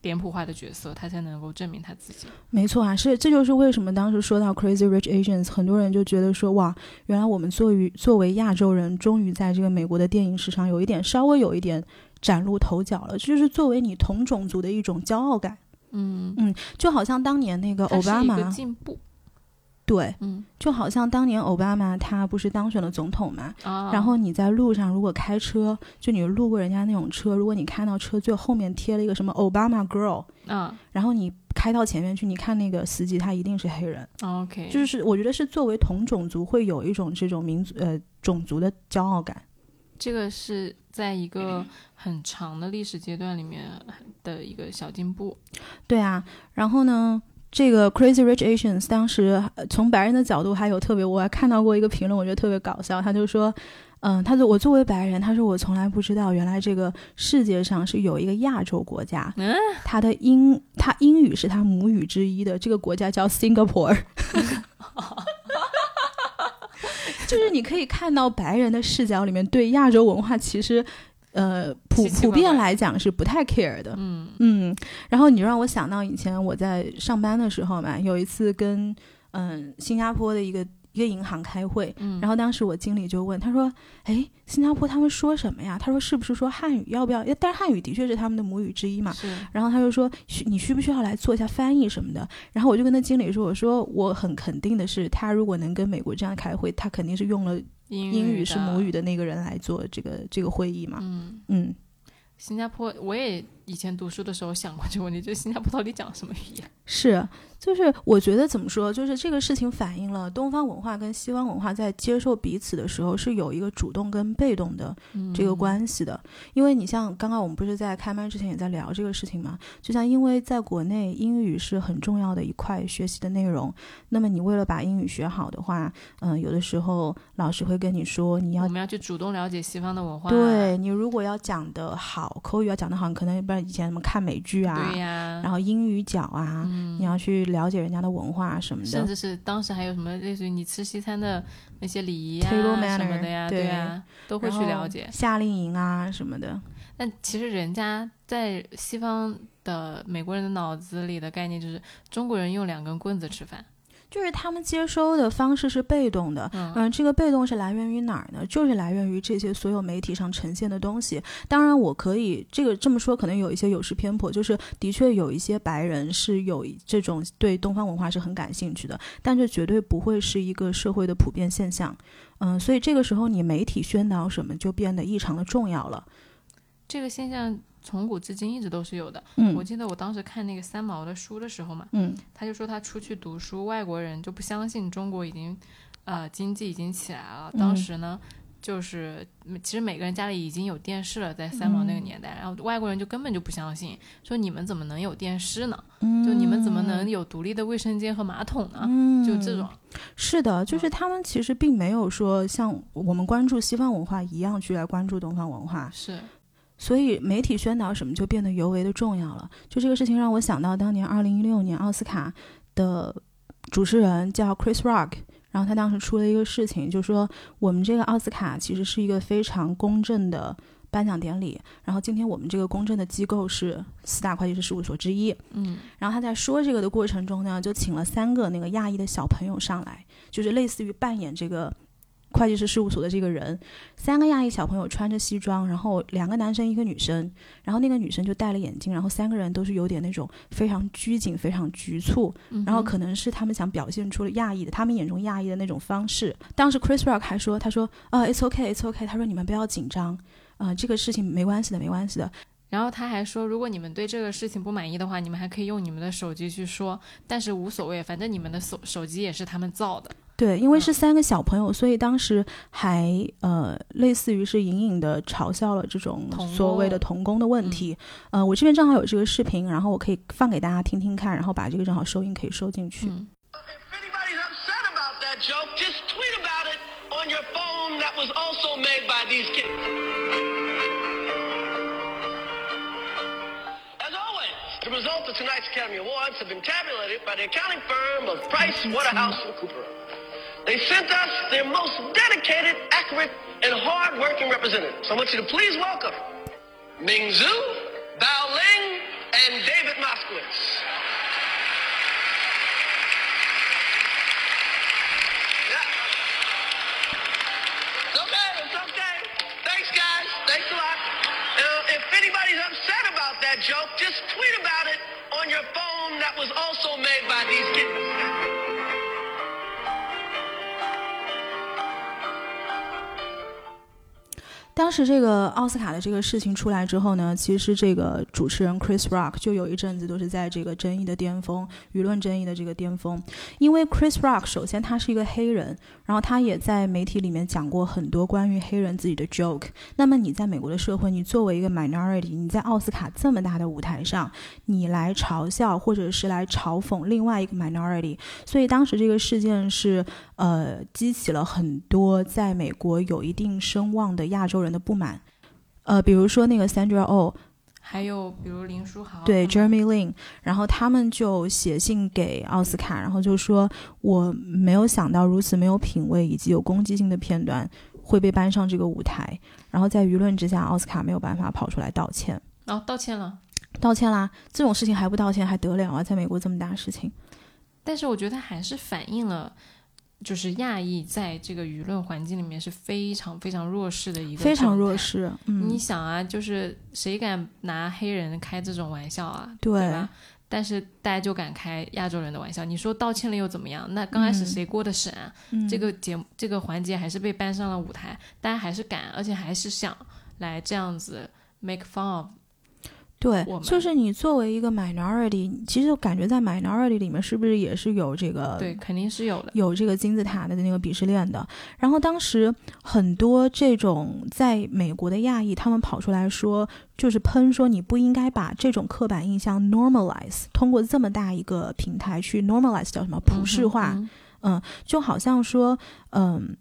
脸谱化的角色，他才能够证明他自己。没错啊，是这就是为什么当时说到 Crazy Rich Asians，很多人就觉得说哇，原来我们作为作为亚洲人，终于在这个美国的电影史上有一点稍微有一点崭露头角了，这就是作为你同种族的一种骄傲感。嗯嗯，就好像当年那个奥巴马，进步。对，嗯就好像当年奥巴马他不是当选了总统嘛，啊，然后你在路上如果开车，就你路过人家那种车，如果你看到车最后面贴了一个什么奥巴马 Girl，啊然后你开到前面去，你看那个司机他一定是黑人，，OK，就是我觉得是作为同种族会有一种这种民族呃种族的骄傲感。这个是在一个很长的历史阶段里面的一个小进步。对啊，然后呢，这个 Crazy Rich Asians 当时呃从白人的角度还有特别，我还看到过一个评论，我觉得特别搞笑，他就说，嗯，他说我作为白人，他说我从来不知道原来这个世界上是有一个亚洲国家，嗯，他的英他英语是他母语之一的，这个国家叫 Singapore。就是你可以看到白人的视角里面对亚洲文化其实，呃，普普遍来讲是不太 care 的。嗯嗯，然后你让我想到以前我在上班的时候嘛，有一次跟嗯新加坡的一个一个银行开会，嗯，然后当时我经理就问他说：“哎，新加坡他们说什么呀？”他说：“是不是说汉语？要不要？但是汉语的确是他们的母语之一嘛。”然后他就说：“需你需不需要来做一下翻译什么的？”然后我就跟他经理说：“我说我很肯定的是，他如果能跟美国这样开会，他肯定是用了英英语是母语的，的那个人来做这个这个会议嘛。嗯，嗯，新加坡我也以前读书的时候想过这个问题，就是新加坡到底讲什么语言？是，就是我觉得怎么说，就是这个事情反映了东方文化跟西方文化在接受彼此的时候是有一个主动跟被动的这个嗯关系的。因为你像刚刚我们不是在开麦之前也在聊这个事情嘛，就像因为在国内英语是很重要的一块学习的内容，那么你为了把英语学好的话，嗯、有的时候老师会跟你说你要我们要去主动了解西方的文化，对你如果要讲的好，口语要讲得好，你可能不然以前什么看美剧啊，对呀，然后英语角啊，嗯你要去了解人家的文化什么的。甚至是当时还有什么类似于你吃西餐的那些礼仪啊 Table 什么的呀，对呀，都会去了解。夏令营啊什么的。但其实人家在西方的美国人的脑子里的概念就是中国人用两根棍子吃饭，就是他们接收的方式是被动的，嗯嗯，这个被动是来源于哪儿呢？就是来源于这些所有媒体上呈现的东西。当然，我可以这个这么说，可能有一些有失偏颇，就是的确有一些白人是有这种对东方文化是很感兴趣的，但这绝对不会是一个社会的普遍现象。嗯，所以这个时候你媒体宣导什么就变得异常的重要了。这个现象从古至今一直都是有的。嗯我记得我当时看那个三毛的书的时候嘛，嗯他就说他出去读书，外国人就不相信中国已经，呃，经济已经起来了。当嗯时呢，就是其实每个人家里已经有电视了，在三毛那个嗯年代，然后外国人就根本就不相信，说你们怎么能有电视呢？嗯，就你们怎么能有独立的卫生间和马桶呢？嗯，就这种，是的，就是他们其实并没有说像我们关注西方文化一样去来关注东方文化，是，所以媒体宣导什么就变得尤为的重要了。就这个事情让我想到当年二零一六年奥斯卡的主持人叫 Chris Rock，然后他当时出了一个事情，就说我们这个奥斯卡其实是一个非常公正的。颁奖典礼，然后今天我们这个公正的机构是四大会计师事务所之一，嗯然后他在说这个的过程中呢，就请了三个那个亚裔的小朋友上来，就是类似于扮演这个会计师事务所的这个人。三个亚裔小朋友穿着西装，然后两个男生一个女生，然后那个女生就戴了眼镜，然后三个人都是有点那种非常拘谨、非常局促，然后可能是他们想表现出了亚裔的，他们眼中亚裔的那种方式。当时 Chris Rock 还说，他说，啊，It's okay，It's okay，他说你们不要紧张，呃，这个事情没关系的，没关系的。然后他还说，如果你们对这个事情不满意的话，你们还可以用你们的手机去说，但是无所谓，反正你们的手手机也是他们造的。对，因为嗯是三个小朋友，所以当时还呃，类似于是隐隐的嘲笑了这种所谓的童工的问题。呃，我这边正好有这个视频，然后我可以放给大家听听看，然后把这个正好收音可以收进去。嗯，If anybody's upset about that joke, just tweet about it on your phone that was also made by these kids. As always, the results of tonight's Academy Awards have been tabulated by the accounting firm of Price, Waterhouse, and Cooper. They sent us their most dedicated, accurate, and hard-working representatives. I want you to please welcome Ming Zhu, Bao Ling, and David Moskowitz. It's okay, it's okay. Thanks, guys. Thanks a lot. Uh, if anybody's upset about that joke, just tweet about it on your phone that was also made by these kids. 当时这个奥斯卡的这个事情出来之后呢，其实这个主持人 Chris Rock 就有一阵子都是在这个争议的巅峰，舆论争议的这个巅峰。因为 Chris Rock 首先他是一个黑人，然后他也在媒体里面讲过很多关于黑人自己的 joke。那么你在美国的社会，你作为一个 minority，你在奥斯卡这么大的舞台上，你来嘲笑或者是来嘲讽另外一个 minority，所以当时这个事件是呃激起了很多在美国有一定声望的亚洲人的不满。呃，比如说那个 Sandra Oh，还有比如林书豪，对 Jeremy Lin，然后他们就写信给奥斯卡，然后就说我没有想到如此没有品味以及有攻击性的片段会被搬上这个舞台，然后在舆论之下，奥斯卡没有办法跑出来道歉，哦，道歉了。道歉啦，这种事情还不道歉还得了啊？在美国这么大事情，但是我觉得它还是反映了，就是亚裔在这个舆论环境里面是非常非常弱势的一个非常弱。势，嗯，你想啊，就是谁敢拿黑人开这种玩笑啊？对吧？但是大家就敢开亚洲人的玩笑，你说道歉了又怎么样？那刚开始嗯谁过的审啊？嗯这个节目这个环节还是被搬上了舞台，大家还是敢，而且还是想来这样子 make fun of。对就是你作为一个 minority，其实感觉在 minority 里面是不是也是有这个对，肯定是有的。有这个金字塔的那个鄙视链的。然后当时很多这种在美国的亚裔，他们跑出来说，就是喷说你不应该把这种刻板印象 normalize，通过这么大一个平台去 normalize 叫什么普世化，嗯哼就好像说，嗯。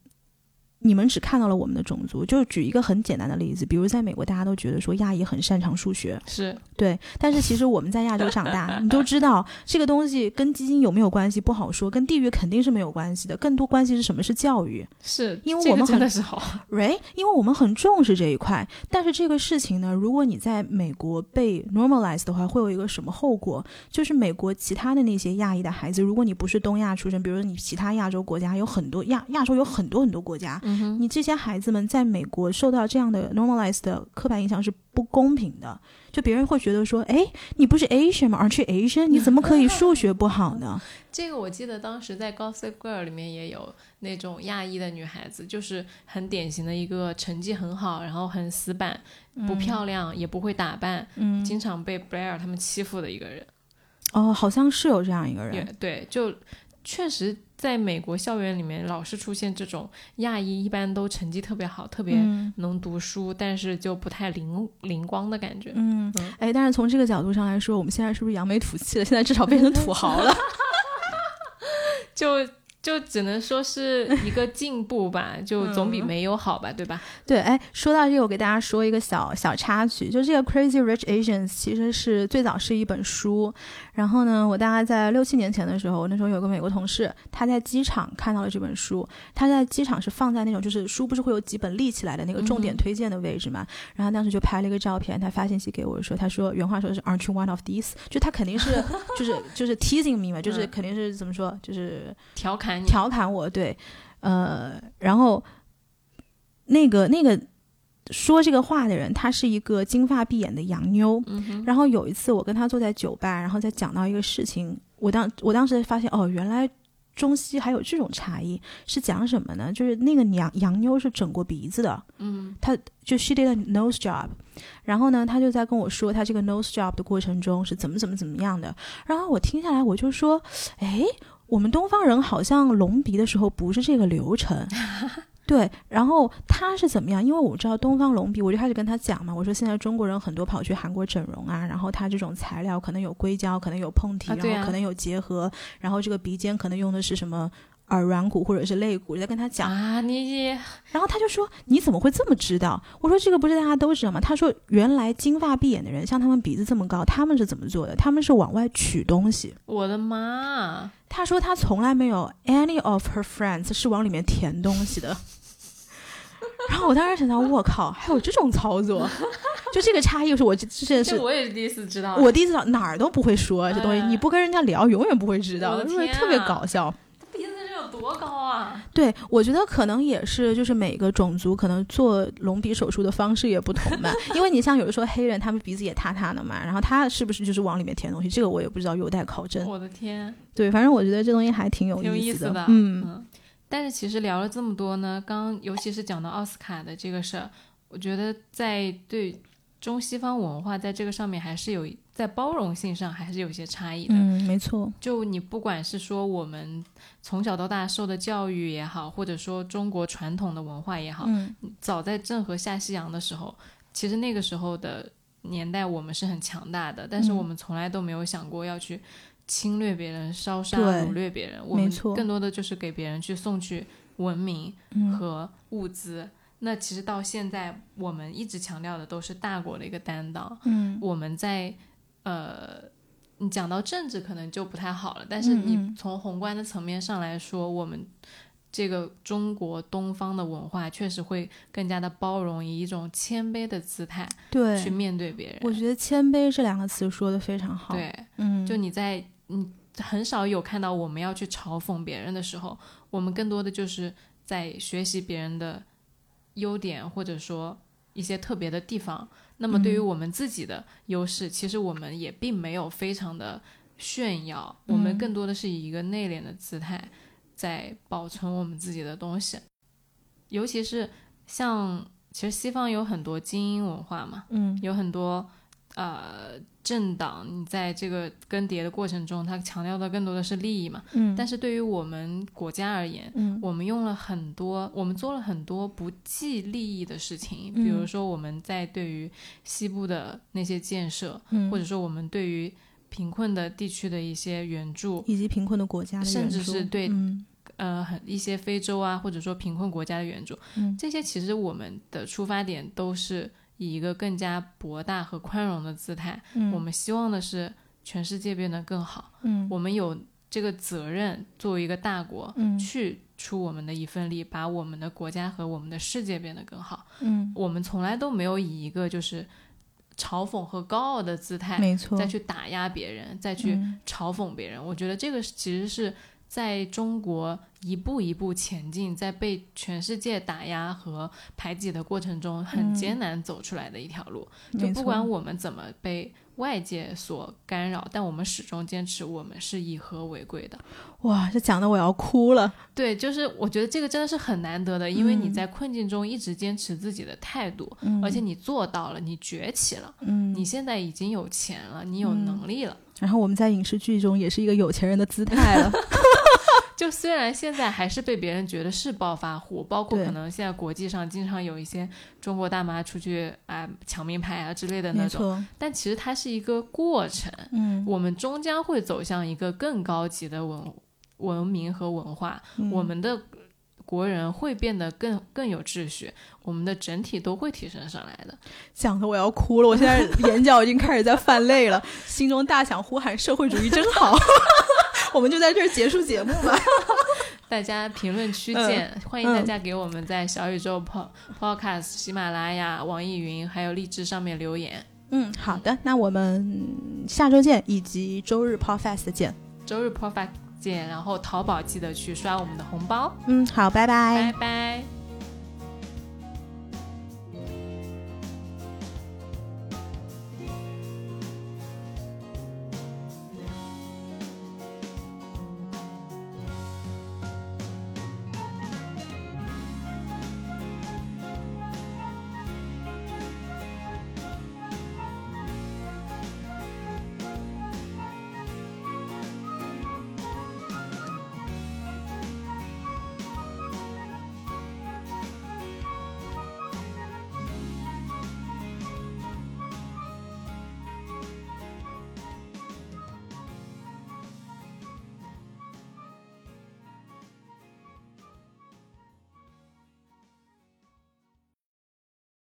你们只看到了我们的种族，就举一个很简单的例子，比如在美国，大家都觉得说亚裔很擅长数学，是对，但是其实我们在亚洲长大，你都知道这个东西跟基因有没有关系不好说，跟地域肯定是没有关系的，更多关系是什么？是教育是，因为我们很的是好。right？因为我们很重视这一块。但是这个事情呢，如果你在美国被 normalize 的话，会有一个什么后果？就是美国其他的那些亚裔的孩子，如果你不是东亚出身，比如说你其他亚洲国家有很多亚亚洲有很多很多国家，嗯，你这些孩子们在美国受到这样的 normalized 的刻板印象是不公平的，就别人会觉得说，哎，你不是 Asian 吗？Aren't you Asian？你怎么可以数学不好呢？这个我记得当时在《Gossip Girl》里面也有那种亚裔的女孩子，就是很典型的一个成绩很好，然后很死板，不漂亮，也不会打扮，嗯，经常被 Blair 他们欺负的一个人。哦，好像是有这样一个人，对，就确实在美国校园里面老是出现这种亚裔，一般都成绩特别好，特别嗯能读书，但是就不太灵灵光的感觉。嗯嗯，哎，但是从这个角度上来说，我们现在是不是扬眉吐气了？现在至少变成土豪了。就就只能说是一个进步吧，就总比嗯没有好吧，对吧？对，哎，说到这个，我给大家说一个小小插曲，就这个《Crazy Rich Asians》其实是最早是一本书，然后呢，我大概在六七年前的时候，那时候有个美国同事，他在机场看到了这本书，他在机场是放在那种就是书不是会有几本立起来的那个重点推荐的位置嘛，然后当时就拍了一个照片，他发信息给我说，他说原话说的是 Aren't you one of these？就他肯定是 就是就是 teasing me 嘛，就是嗯肯定是怎么说，就是调侃你，调侃我，对，呃，然后那个那个说这个话的人，他是一个金发碧眼的洋妞。嗯，然后有一次我跟他坐在酒吧，然后再讲到一个事情，我当我当时发现哦，原来中西还有这种差异，是讲什么呢？就是那个洋洋妞是整过鼻子的，嗯她就 she did a nose job，然后呢，她就在跟我说她这个 nose job 的过程中是怎么怎么怎么样的，然后我听下来我就说，哎，我们东方人好像隆鼻的时候不是这个流程。对，然后他是怎么样？因为我知道东方隆鼻，我就开始跟他讲嘛。我说现在中国人很多跑去韩国整容啊，然后他这种材料可能有硅胶，可能有碰体，然后可能有结合，然后这个鼻尖可能用的是什么耳软骨或者是肋骨，就在跟他讲。啊，你然后他就说：“你怎么会这么知道？”我说：“这个不是大家都知道吗？”他说：“原来金发碧眼的人，像他们鼻子这么高，他们是怎么做的？他们是往外取东西。我的妈！他说他从来没有 any of her friends 是往里面填东西的。然后我当时想到，我靠，还有这种操作，就这个差异是我这真的是我也是第一次知道，我第一次知道，哪儿都不会说这东西，哎你不跟人家聊，永远不会知道，特别啊搞笑。多高啊？对，我觉得可能也是，就是每个种族可能做隆鼻手术的方式也不同吧。因为你像有的时候黑人，他们鼻子也塌塌的嘛，然后他是不是就是往里面填东西，这个我也不知道，有待考证。我的天，对，反正我觉得这东西还挺有意思思的，嗯但是其实聊了这么多呢，刚尤其是讲到奥斯卡的这个事儿，我觉得在对中西方文化在这个上面还是有在包容性上还是有些差异的。嗯，没错，就你不管是说我们从小到大受的教育也好，或者说中国传统的文化也好，嗯。早在郑和下西洋的时候，其实那个时候的年代我们是很强大的，但是嗯。我们从来都没有想过要去侵略别人、烧杀掳掠别人，我们没错。更多的就是给别人去送去文明嗯。和物资。那其实到现在，我们一直强调的都是大国的一个担当。嗯。我们在呃，你讲到政治可能就不太好了，但是你从宏观的层面上来说，我们这个中国东方的文化确实会更加的包容，以一种谦卑的姿态对去，面对别人。我觉得谦卑这两个词说的非常好。，对，嗯，就你在你很少有看到我们要去嘲讽别人的时候，我们更多的就是在学习别人的优点，或者说一些特别的地方。那么对于嗯。我们自己的优势，其实我们也并没有非常的炫耀，我们嗯更多的是以一个内敛的姿态在保存我们自己的东西。尤其是像其实西方有很多精英文化嘛，嗯。有很多呃政党，你在这个更迭的过程中，它强调的更多的是利益嘛。嗯，但是对于我们国家而言，嗯。我们用了很多，我们做了很多不计利益的事情，嗯。比如说我们在对于西部的那些建设，嗯。或者说我们对于贫困的地区的一些援助，以及贫困的国家的甚至是对嗯。呃，很一些非洲啊，或者说贫困国家的援助，嗯。这些其实我们的出发点都是以一个更加博大和宽容的姿态，嗯，我们希望的是全世界变得更好，嗯。我们有这个责任作为一个大国，嗯。去出我们的一份力，把我们的国家和我们的世界变得更好。嗯，我们从来都没有以一个就是嘲讽和高傲的姿态没错，再去打压别人，再去嗯。嘲讽别人。我觉得这个其实是在中国一步一步前进，在被全世界打压和排挤的过程中，很嗯艰难走出来的一条路。就不管我们怎么被外界所干扰，但我们始终坚持我们是以和为贵的。哇，这讲的我要哭了。对，就是我觉得这个真的是很难得的，因为你嗯在困境中一直坚持自己的态度，嗯而且你做到了，你崛起了，嗯，你现在已经有钱了，你有嗯能力了。然后我们在影视剧中也是一个有钱人的姿态了。就虽然现在还是被别人觉得是暴发户，包括可能现在国际上经常有一些中国大妈出去啊、抢名牌啊之类的那种，但其实它是一个过程，嗯，我们终将会走向一个更高级的文文明和文化，嗯我们的国人会变得更更有秩序，我们的整体都会提升上来的。讲的我要哭了，我现在眼角已经开始在泛泪了，心中大想呼喊社会主义真好。我们就在这儿结束节目吧。大家评论区嗯见，欢迎大家给我们在小宇宙、Pod Podcast、喜马拉雅、网易云还有荔枝上面留言。嗯，好的，那我们下周见，以及周日 Podcast 见。周日 Podcast 见，然后淘宝记得去刷我们的红包，嗯，好，拜拜拜拜